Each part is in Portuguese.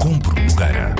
Compro Nogueira.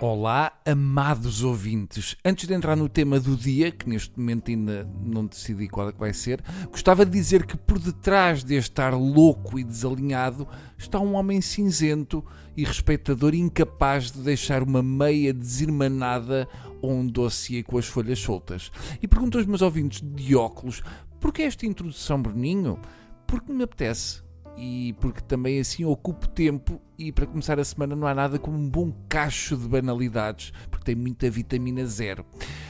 Olá, amados ouvintes. Antes de entrar no tema do dia, que neste momento ainda não decidi qual é que vai ser, gostava de dizer que por detrás deste ar louco e desalinhado está um homem cinzento e respeitador incapaz de deixar uma meia desirmanada ou um dossiê com as folhas soltas. E pergunto aos meus ouvintes de óculos, porquê esta introdução, Bruninho? Porque me apetece e porque também assim ocupo tempo e para começar a semana não há nada como um bom cacho de banalidades, porque tem muita vitamina zero.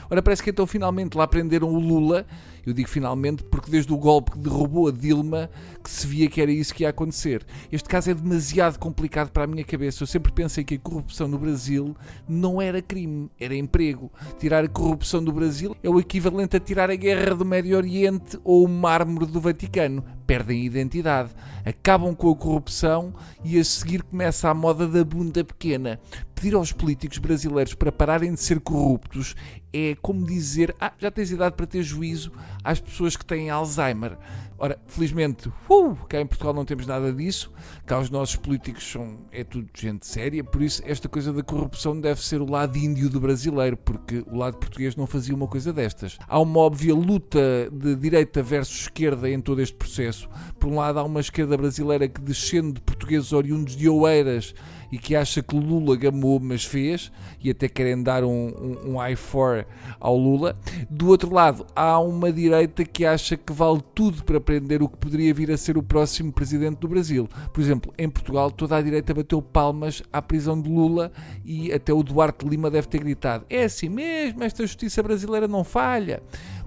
Ora, parece que então finalmente lá prenderam o Lula. Eu digo finalmente porque desde o golpe que derrubou a Dilma que se via que era isso que ia acontecer. Este caso é demasiado complicado para a minha cabeça. Eu sempre pensei que a corrupção no Brasil não era crime, era emprego. Tirar a corrupção do Brasil é o equivalente a tirar a guerra do Médio Oriente ou o mármore do Vaticano. Perdem identidade, acabam com a corrupção e a seguir começa a moda da bunda pequena pedir aos políticos brasileiros para pararem de ser corruptos é como dizer: ah, já tens idade para ter juízo às pessoas que têm Alzheimer. Ora, felizmente, uh, cá em Portugal não temos nada disso, cá os nossos políticos são, é tudo gente séria, por isso esta coisa da corrupção deve ser o lado índio do brasileiro, porque o lado português não fazia uma coisa destas. Há uma óbvia luta de direita versus esquerda em todo este processo. Por um lado, há uma esquerda brasileira que, descende de portugueses oriundos de Oeiras, e que acha que Lula gamou, mas fez, e até querem dar um, um, um i4 ao Lula. Do outro lado, há uma direita que acha que vale tudo para prender o que poderia vir a ser o próximo presidente do Brasil. Por exemplo, em Portugal, toda a direita bateu palmas à prisão de Lula e até o Duarte Lima deve ter gritado: é assim mesmo, esta justiça brasileira não falha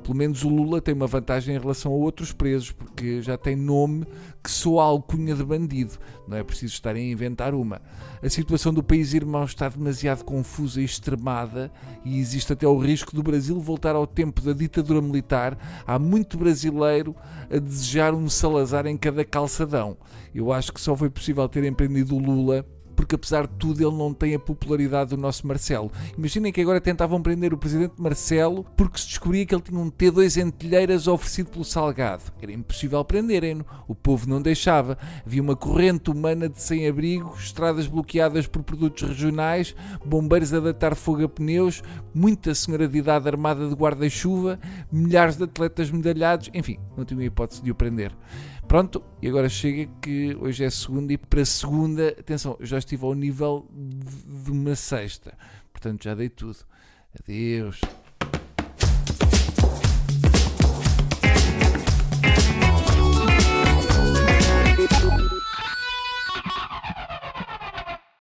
pelo menos o Lula tem uma vantagem em relação a outros presos, porque já tem nome que soa alcunha de bandido. Não é preciso estarem a inventar uma. A situação do país irmão está demasiado confusa e extremada e existe até o risco do Brasil voltar ao tempo da ditadura militar. Há muito brasileiro a desejar um Salazar em cada calçadão. Eu acho que só foi possível ter empreendido o Lula porque apesar de tudo ele não tem a popularidade do nosso Marcelo. Imaginem que agora tentavam prender o presidente Marcelo porque se descobria que ele tinha um T2 entelheiras oferecido pelo Salgado. Era impossível prenderem-no, o povo não deixava. Havia uma corrente humana de sem-abrigo, estradas bloqueadas por produtos regionais, bombeiros a datar fogo a pneus, muita senhora de idade armada de guarda-chuva, milhares de atletas medalhados, enfim, não tinha hipótese de o prender. Pronto, e agora chega que hoje é segunda e para segunda, atenção, eu já estive ao nível de uma sexta, portanto já dei tudo. Adeus.